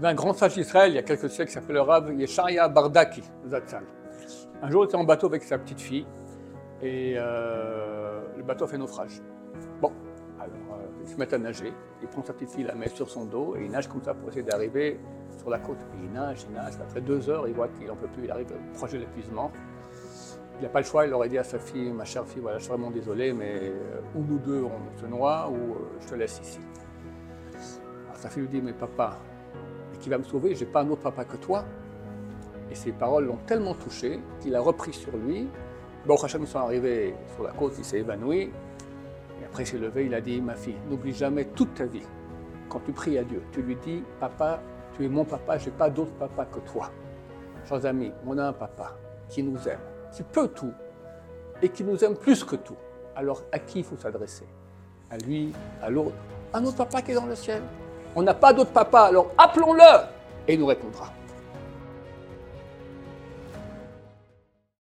avait un grand sage d'Israël, il y a quelques siècles, qui s'appelait le Rav Yesharia Bardaki, Zatzal. Un jour, il était en bateau avec sa petite fille, et euh, le bateau fait naufrage. Bon, alors euh, il se met à nager, il prend sa petite fille, la met sur son dos, et il nage comme ça pour essayer d'arriver sur la côte. Et il nage, il nage, après deux heures, il voit qu'il n'en peut plus, il arrive proche de l'épuisement. Il n'a pas le choix, il aurait dit à sa fille, ma chère fille, voilà, je suis vraiment désolé, mais euh, ou nous deux on se noie, ou euh, je te laisse ici. Alors sa fille lui dit, mais papa, qui va me sauver J'ai pas un autre papa que toi. Et ces paroles l'ont tellement touché qu'il a repris sur lui. Bon, Hachem, ils sont arrivés sur la côte, il s'est évanoui. Et après, il s'est levé, il a dit, ma fille, n'oublie jamais toute ta vie, quand tu pries à Dieu, tu lui dis, papa, tu es mon papa, je n'ai pas d'autre papa que toi. Chers amis, on a un papa qui nous aime, qui peut tout, et qui nous aime plus que tout. Alors, à qui il faut s'adresser? À lui, à l'autre, à notre papa qui est dans le ciel? On n'a pas d'autre papa, alors appelons-le et il nous répondra.